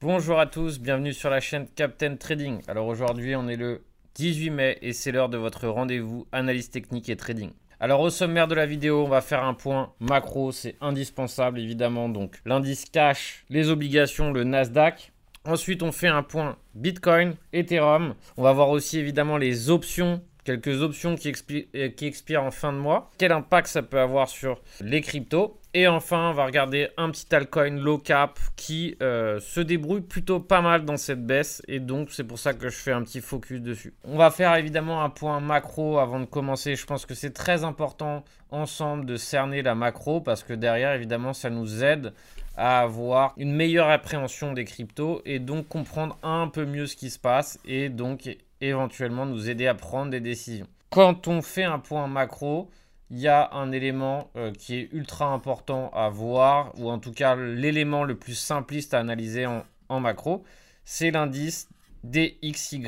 Bonjour à tous, bienvenue sur la chaîne Captain Trading. Alors aujourd'hui on est le 18 mai et c'est l'heure de votre rendez-vous analyse technique et trading. Alors au sommaire de la vidéo, on va faire un point macro, c'est indispensable évidemment. Donc l'indice cash, les obligations, le Nasdaq. Ensuite on fait un point Bitcoin, Ethereum. On va voir aussi évidemment les options quelques options qui, euh, expirent en fin de mois, quel impact ça peut avoir sur les cryptos? Et enfin, on va regarder un petit altcoin low cap qui euh, se débrouille plutôt pas mal dans cette baisse. Et donc, c'est pour ça que je fais un petit focus dessus. On va faire évidemment un point macro avant de commencer. Je pense que c'est très important ensemble de cerner la macro parce que derrière, évidemment, ça nous aide à avoir une meilleure appréhension des cryptos et donc comprendre un peu mieux ce qui se passe et donc éventuellement nous aider à prendre des décisions. Quand on fait un point macro, il y a un élément euh, qui est ultra important à voir, ou en tout cas l'élément le plus simpliste à analyser en, macro, c'est l'indice DXY,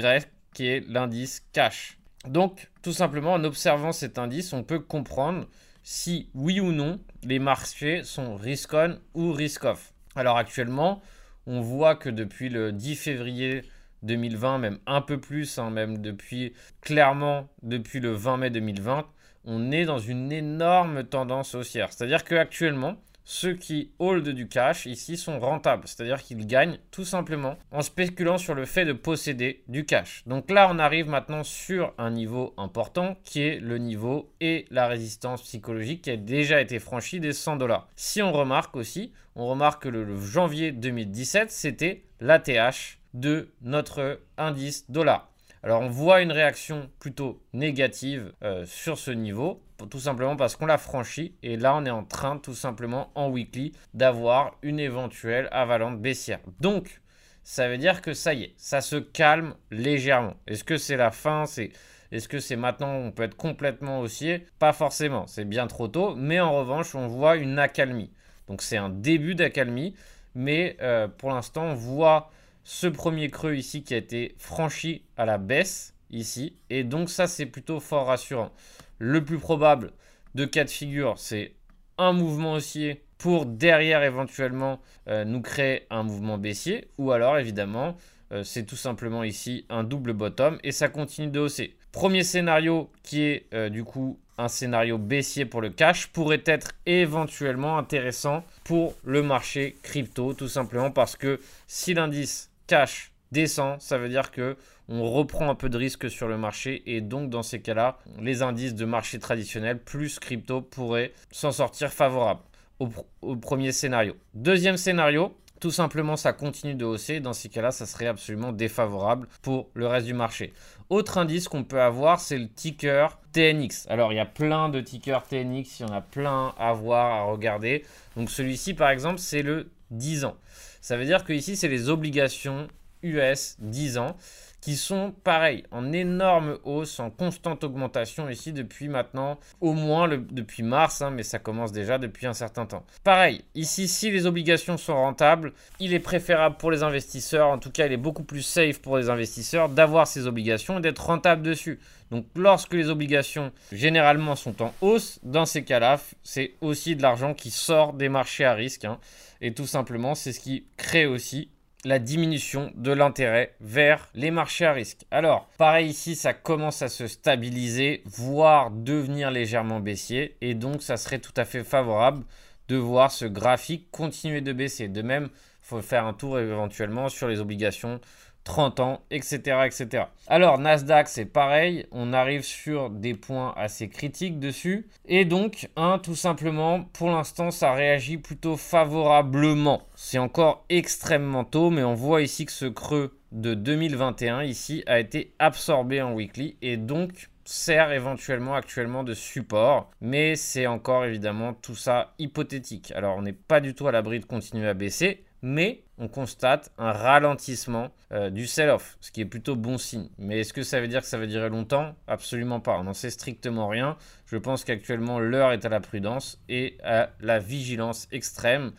qui est l'indice cash. Donc, tout simplement, en observant cet indice, on peut comprendre si oui ou non les marchés sont risk-on ou risk-off. Alors actuellement, on voit que depuis le 10 février 2020, même un peu plus, hein, même depuis clairement depuis le 20 mai 2020, on est dans une énorme tendance haussière. C'est-à-dire qu'actuellement, ceux qui hold du cash ici sont rentables, c'est-à-dire qu'ils gagnent tout simplement en spéculant sur le fait de posséder du cash. Donc là, on arrive maintenant sur un niveau important qui est le niveau et la résistance psychologique qui a déjà été franchie des 100 dollars. Si on remarque aussi, on remarque que le janvier 2017, c'était l'ATH de notre indice dollar. Alors on voit une réaction plutôt négative euh, sur ce niveau, tout simplement parce qu'on l'a franchi et là on est en train tout simplement en weekly d'avoir une éventuelle avalante baissière. Donc ça veut dire que ça y est, ça se calme légèrement. Est-ce que c'est la fin? C'est est-ce que c'est maintenant on peut être complètement haussier? Pas forcément, c'est bien trop tôt, mais en revanche on voit une accalmie. Donc c'est un début d'accalmie, mais euh, pour l'instant on voit ce premier creux ici qui a été franchi à la baisse ici. Et donc ça, c'est plutôt fort rassurant. Le plus probable de cas de figure, c'est un mouvement haussier pour derrière éventuellement euh, nous créer un mouvement baissier. Ou alors évidemment, euh, c'est tout simplement ici un double bottom et ça continue de hausser. Premier scénario qui est euh, du coup un scénario baissier pour le cash pourrait être éventuellement intéressant pour le marché crypto tout simplement parce que si l'indice cash descend, ça veut dire que on reprend un peu de risque sur le marché et donc dans ces cas-là, les indices de marché traditionnel plus crypto pourraient s'en sortir favorables au, premier scénario. Deuxième scénario, tout simplement, ça continue de hausser. Dans ces cas-là, ça serait absolument défavorable pour le reste du marché. Autre indice qu'on peut avoir, c'est le ticker TNX. Alors, il y a plein de tickers TNX, il y en a plein à voir, à regarder. Donc, celui-ci, par exemple, c'est le 10 ans. Ça veut dire que ici, c'est les obligations US 10 ans qui sont pareils, en énorme hausse, en constante augmentation ici depuis maintenant, au moins depuis mars, hein, mais ça commence déjà depuis un certain temps. Pareil, ici, si les obligations sont rentables, il est préférable pour les investisseurs, en tout cas, il est beaucoup plus safe pour les investisseurs d'avoir ces obligations et d'être rentable dessus. Donc lorsque les obligations généralement sont en hausse, dans ces cas-là, c'est aussi de l'argent qui sort des marchés à risque. Hein. et tout simplement, c'est ce qui crée aussi la diminution de l'intérêt vers les marchés à risque. Alors, pareil ici, ça commence à se stabiliser, voire devenir légèrement baissier. Et donc, ça serait tout à fait favorable de voir ce graphique continuer de baisser. De même, il faut faire un tour éventuellement sur les obligations 30 ans, etc. etc. Alors, Nasdaq, c'est pareil, on arrive sur des points assez critiques dessus. Et donc, un, tout simplement, pour l'instant, ça réagit plutôt favorablement. C'est encore extrêmement tôt, mais on voit ici que ce creux de 2021 ici a été absorbé en weekly et donc sert éventuellement actuellement de support, mais c'est encore évidemment tout ça hypothétique. Alors on n'est pas du tout à l'abri de continuer à baisser, mais on constate un ralentissement euh, du sell-off, ce qui est plutôt bon signe. Mais est-ce que ça veut dire que ça va durer longtemps? Absolument pas. On n'en sait strictement rien. Je pense qu'actuellement, l'heure est à la prudence et à la vigilance extrême.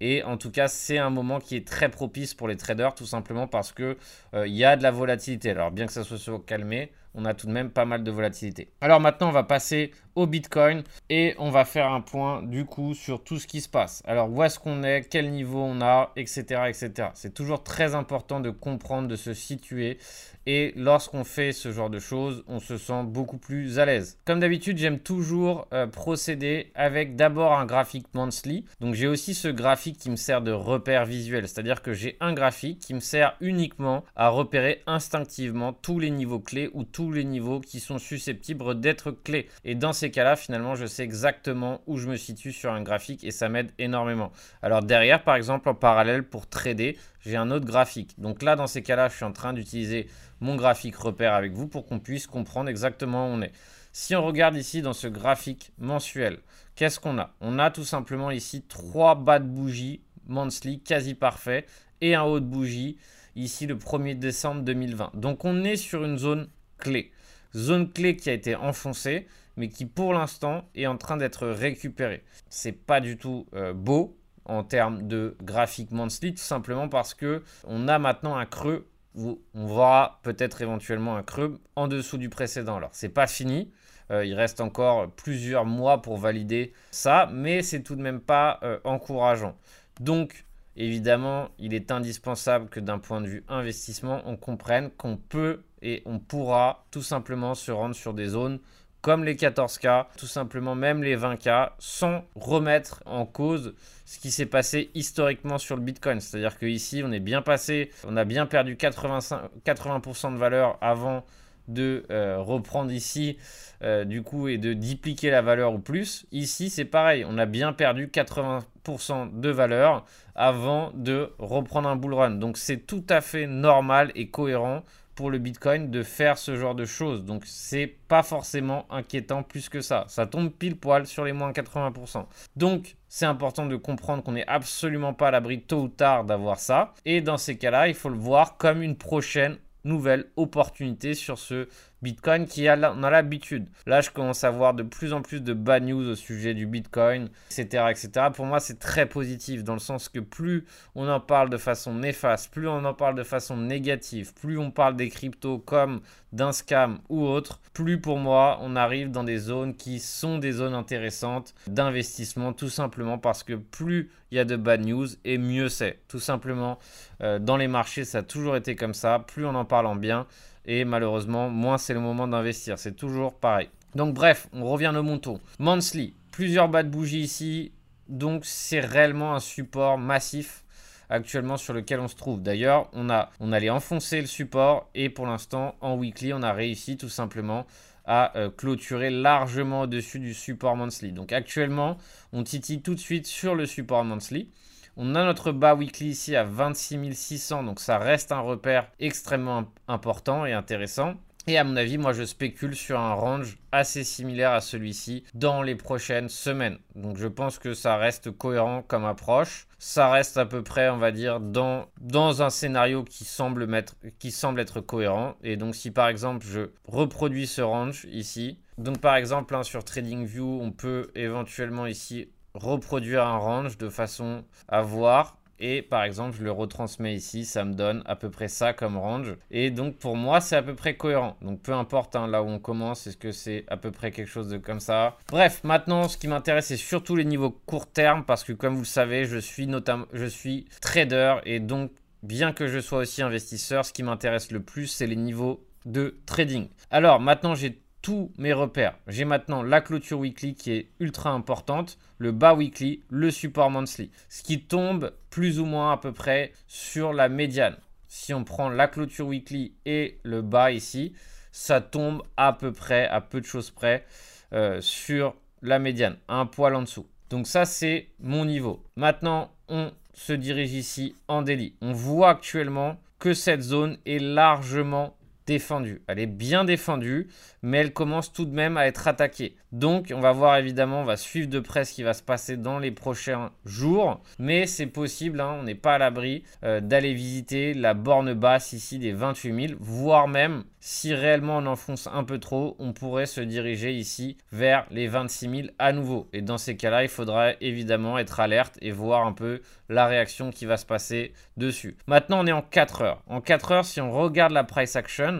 Et en tout cas, c'est un moment qui est très propice pour les traders, tout simplement parce qu'il euh, y a de la volatilité. Alors, bien que ça soit calmé, on a tout de même pas mal de volatilité. Alors maintenant, on va passer au Bitcoin et on va faire un point du coup sur tout ce qui se passe. Alors où est-ce qu'on est, quel niveau on a, etc. etc. C'est toujours très important de comprendre, de se situer et lorsqu'on fait ce genre de choses, on se sent beaucoup plus à l'aise. Comme d'habitude, j'aime toujours euh, procéder avec d'abord un graphique monthly. Donc j'ai aussi ce graphique qui me sert de repère visuel, c'est-à-dire que j'ai un graphique qui me sert uniquement à repérer instinctivement tous les niveaux clés ou tous les niveaux qui sont susceptibles d'être clés. Et dans ces cas-là, finalement, je sais exactement où je me situe sur un graphique et ça m'aide énormément. Alors derrière, par exemple, en parallèle pour trader, j'ai un autre graphique. Donc là, dans ces cas-là, je suis en train d'utiliser mon graphique repère avec vous pour qu'on puisse comprendre exactement où on est. Si on regarde ici dans ce graphique mensuel, qu'est-ce qu'on a? On a tout simplement ici trois bas de bougie monthly quasi parfait et un haut de bougie ici le 1er décembre 2020. Donc on est sur une zone clé. Zone clé qui a été enfoncée mais qui pour l'instant est en train d'être récupérée. C'est pas du tout euh, beau en termes de graphique monthly tout simplement parce que on a maintenant un creux on verra peut-être éventuellement un creux en dessous du précédent. Alors, c'est pas fini. Euh, il reste encore plusieurs mois pour valider ça, mais c'est tout de même pas euh, encourageant. Donc, évidemment, il est indispensable que d'un point de vue investissement, on comprenne qu'on peut et on pourra tout simplement se rendre sur des zones comme les 14K, tout simplement même les 20K, sans remettre en cause ce qui s'est passé historiquement sur le Bitcoin. C'est-à-dire qu'ici, on est bien passé, on a bien perdu 80% de valeur avant de euh, reprendre ici euh, du coup et de dupliquer la valeur ou plus. Ici, c'est pareil, on a bien perdu 80% de valeur avant de reprendre un bull run. Donc c'est tout à fait normal et cohérent pour le Bitcoin de faire ce genre de choses. Donc c'est pas forcément inquiétant plus que ça. Ça tombe pile poil sur les moins 80%. Donc c'est important de comprendre qu'on n'est absolument pas à l'abri tôt ou tard d'avoir ça. Et dans ces cas-là, il faut le voir comme une prochaine nouvelle opportunité sur ce Bitcoin qui a, a l'habitude. Là, je commence à voir de plus en plus de bad news au sujet du Bitcoin, etc. etc. Pour moi, c'est très positif dans le sens que plus on en parle de façon néfaste, plus on en parle de façon négative, plus on parle des cryptos comme d'un scam ou autre, plus pour moi, on arrive dans des zones qui sont des zones intéressantes d'investissement, tout simplement parce que plus il y a de bad news et mieux c'est. Tout simplement, euh, dans les marchés, ça a toujours été comme ça. Plus on en parle en bien, et malheureusement, moins c'est le moment d'investir. C'est toujours pareil. Donc bref, on revient au monto. Monthly, plusieurs bas de bougies ici. Donc c'est réellement un support massif actuellement sur lequel on se trouve. D'ailleurs, on allait enfoncer le support et pour l'instant, en weekly, on a réussi tout simplement à euh, clôturer largement au-dessus du support monthly. Donc actuellement, on titille tout de suite sur le support monthly. On a notre bas weekly ici à 26 600, donc ça reste un repère extrêmement important et intéressant. Et à mon avis, moi je spécule sur un range assez similaire à celui-ci dans les prochaines semaines. Donc je pense que ça reste cohérent comme approche. Ça reste à peu près, on va dire, dans, un scénario qui semble, être cohérent. Et donc si par exemple je reproduis ce range ici, donc par exemple sur TradingView, on peut éventuellement ici reproduire un range de façon à voir. Et par exemple, je le retransmets ici, ça me donne à peu près ça comme range. Et donc pour moi, c'est à peu près cohérent. Donc peu importe hein, là où on commence, est-ce que c'est à peu près quelque chose de comme ça? Bref, maintenant, ce qui m'intéresse, c'est surtout les niveaux court terme parce que comme vous le savez, je suis notamment, je suis trader et donc bien que je sois aussi investisseur, ce qui m'intéresse le plus, c'est les niveaux de trading. Alors maintenant, j'ai tous mes repères. J'ai maintenant la clôture weekly qui est ultra importante, le bas weekly, le support monthly. Ce qui tombe plus ou moins à peu près sur la médiane. Si on prend la clôture weekly et le bas ici, ça tombe à peu près, à peu de choses près, euh, sur la médiane, un poil en dessous. Donc ça, c'est mon niveau. Maintenant, on se dirige ici en délit. On voit actuellement que cette zone est largement défendue. Elle est bien défendue, mais elle commence tout de même à être attaquée. Donc, on va voir évidemment, on va suivre de près ce qui va se passer dans les prochains jours. Mais c'est possible, hein, on n'est pas à l'abri euh, d'aller visiter la borne basse ici des 28 000, voire même, si réellement on enfonce un peu trop, on pourrait se diriger ici vers les 26 000 à nouveau. Et dans ces cas-là, il faudra évidemment être alerte et voir un peu la réaction qui va se passer dessus. Maintenant, on est en 4 heures. En 4 heures, si on regarde la price action,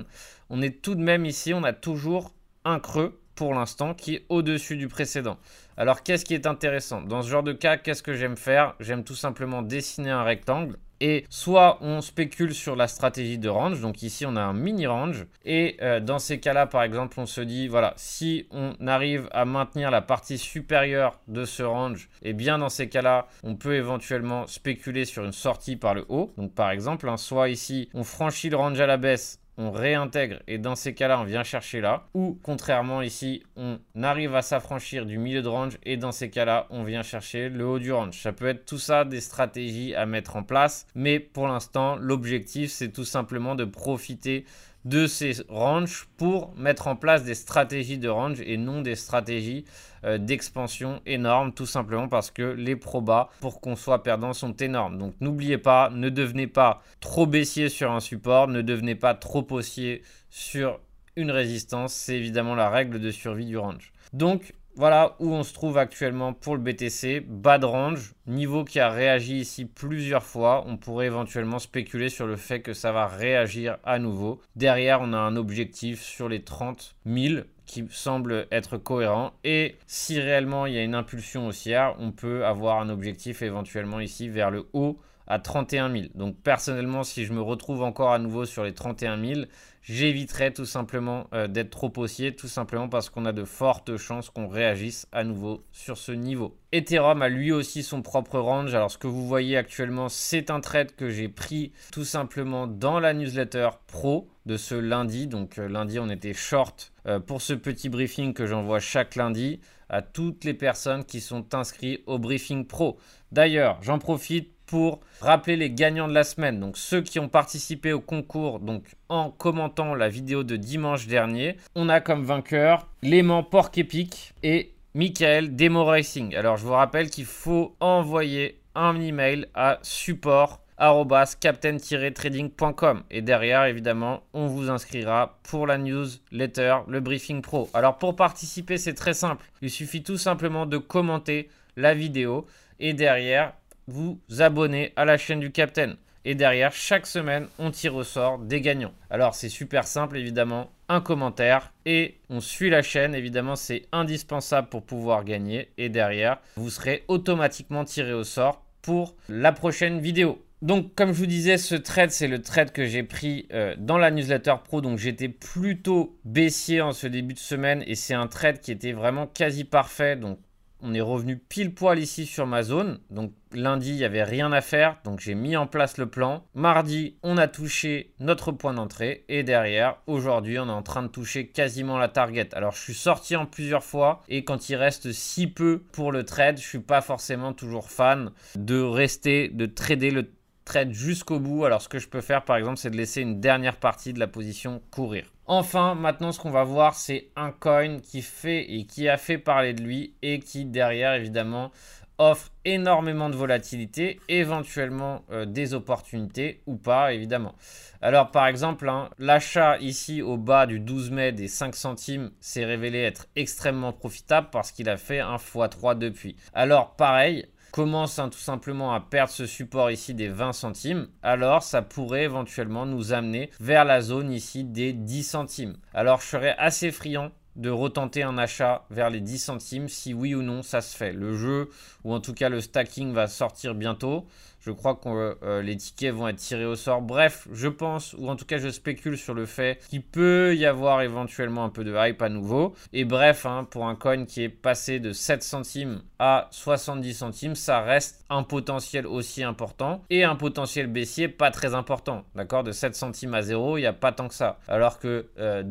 on est tout de même ici, on a toujours un creux pour l'instant qui est au-dessus du précédent. Alors qu'est-ce qui est intéressant? Dans ce genre de cas, qu'est-ce que j'aime faire? J'aime tout simplement dessiner un rectangle et soit on spécule sur la stratégie de range, donc ici on a un mini range, et euh, dans ces cas-là par exemple on se dit voilà si on arrive à maintenir la partie supérieure de ce range, et eh bien dans ces cas-là on peut éventuellement spéculer sur une sortie par le haut, donc par exemple soit ici on franchit le range à la baisse on réintègre et dans ces cas-là, on vient chercher là. Ou contrairement ici, on arrive à s'affranchir du milieu de range et dans ces cas-là, on vient chercher le haut du range. Ça peut être tout ça des stratégies à mettre en place, mais pour l'instant, l'objectif, c'est tout simplement de profiter de ces ranges pour mettre en place des stratégies de range et non des stratégies euh, d'expansion énormes, tout simplement parce que les probas pour qu'on soit perdant sont énormes. Donc n'oubliez pas, ne devenez pas trop baissier sur un support, ne devenez pas trop haussier sur une résistance, c'est évidemment la règle de survie du range. Donc voilà où on se trouve actuellement pour le BTC. Bas de range, niveau qui a réagi ici plusieurs fois. On pourrait éventuellement spéculer sur le fait que ça va réagir à nouveau. Derrière, on a un objectif sur les 30 000 qui semble être cohérent. Et si réellement il y a une impulsion haussière, on peut avoir un objectif éventuellement ici vers le haut à 31 000. Donc personnellement, si je me retrouve encore à nouveau sur les 31 000, j'éviterai tout simplement euh, d'être trop haussier, tout simplement parce qu'on a de fortes chances qu'on réagisse à nouveau sur ce niveau. Ethereum a lui aussi son propre range. Alors ce que vous voyez actuellement, c'est un trade que j'ai pris tout simplement dans la newsletter pro de ce lundi. Donc euh, lundi, on était short euh, pour ce petit briefing que j'envoie chaque lundi à toutes les personnes qui sont inscrites au briefing pro. D'ailleurs, j'en profite pour rappeler les gagnants de la semaine. Donc ceux qui ont participé au concours, donc en commentant la vidéo de dimanche dernier, on a comme vainqueur Léman Porc Epic et Michael Demo Racing. Alors je vous rappelle qu'il faut envoyer un email à support captain-trading.com et derrière évidemment on vous inscrira pour la newsletter le briefing pro alors pour participer c'est très simple il suffit tout simplement de commenter la vidéo et derrière vous abonner à la chaîne du Captain. Et derrière, chaque semaine, on tire au sort des gagnants. Alors, c'est super simple, évidemment. Un commentaire et on suit la chaîne. Évidemment, c'est indispensable pour pouvoir gagner. Et derrière, vous serez automatiquement tiré au sort pour la prochaine vidéo. Donc, comme je vous disais, ce trade, c'est le trade que j'ai pris euh, dans la newsletter pro. Donc, j'étais plutôt baissier en ce début de semaine et c'est un trade qui était vraiment quasi parfait. Donc, on est revenu pile poil ici sur ma zone. Donc lundi, il n'y avait rien à faire. Donc j'ai mis en place le plan. Mardi, on a touché notre point d'entrée. Et derrière, aujourd'hui, on est en train de toucher quasiment la target. Alors je suis sorti en plusieurs fois. Et quand il reste si peu pour le trade, je suis pas forcément toujours fan de rester, de trader le trade jusqu'au bout. Alors ce que je peux faire par exemple, c'est de laisser une dernière partie de la position courir. Enfin, maintenant, ce qu'on va voir, c'est un coin qui fait et qui a fait parler de lui et qui, derrière, évidemment, offre énormément de volatilité, éventuellement euh, des opportunités ou pas, évidemment. Alors, par exemple, hein, l'achat ici au bas du 12 mai des 5 centimes s'est révélé être extrêmement profitable parce qu'il a fait un x3 depuis. Alors, pareil, commence hein, tout simplement à perdre ce support ici des 20 centimes, alors ça pourrait éventuellement nous amener vers la zone ici des 10 centimes. Alors je serais assez friand de retenter un achat vers les 10 centimes si oui ou non ça se fait. Le jeu ou en tout cas le stacking va sortir bientôt. Je crois que euh, euh, les tickets vont être tirés au sort. Bref, je pense, ou en tout cas je spécule sur le fait qu'il peut y avoir éventuellement un peu de hype à nouveau. Et bref, hein, pour un coin qui est passé de 7 centimes à 70 centimes, ça reste un potentiel aussi important et un potentiel baissier pas très important. D'accord? De 7 centimes à 0, il n'y a pas tant que ça. Alors que euh,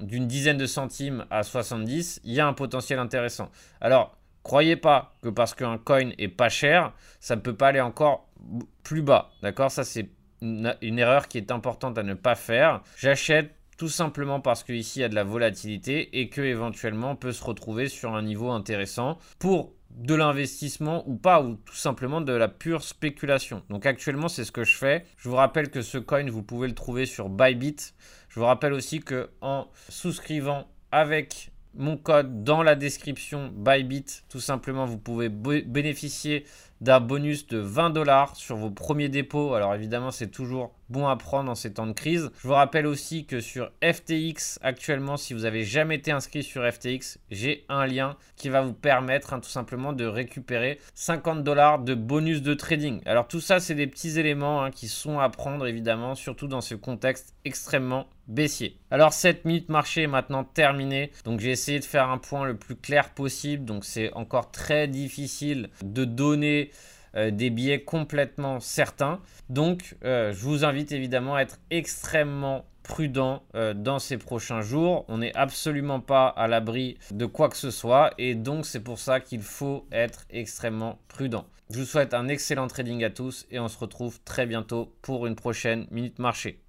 d'une dizaine de centimes à 70, il y a un potentiel intéressant. Alors, Croyez pas que parce qu'un coin est pas cher, ça ne peut pas aller encore plus bas. D'accord? Ça, c'est une, erreur qui est importante à ne pas faire. J'achète tout simplement parce qu'ici, il y a de la volatilité et que éventuellement on peut se retrouver sur un niveau intéressant pour de l'investissement ou pas, ou tout simplement de la pure spéculation. Donc actuellement, c'est ce que je fais. Je vous rappelle que ce coin, vous pouvez le trouver sur Bybit. Je vous rappelle aussi que en souscrivant avec mon code dans la description Bybit. Tout simplement, vous pouvez bénéficier d'un bonus de 20 dollars sur vos premiers dépôts. Alors évidemment, c'est toujours bon à prendre en ces temps de crise. Je vous rappelle aussi que sur FTX actuellement, si vous avez jamais été inscrit sur FTX, j'ai un lien qui va vous permettre hein, tout simplement de récupérer 50 dollars de bonus de trading. Alors tout ça, c'est des petits éléments hein, qui sont à prendre évidemment, surtout dans ce contexte extrêmement baissier. Alors 7 minutes marché est maintenant terminé. Donc j'ai essayé de faire un point le plus clair possible. Donc c'est encore très difficile de donner euh, des billets complètement certains. Donc euh, je vous invite évidemment à être extrêmement prudent euh, dans ces prochains jours. On n'est absolument pas à l'abri de quoi que ce soit et donc c'est pour ça qu'il faut être extrêmement prudent. Je vous souhaite un excellent trading à tous et on se retrouve très bientôt pour une prochaine Minute Marché.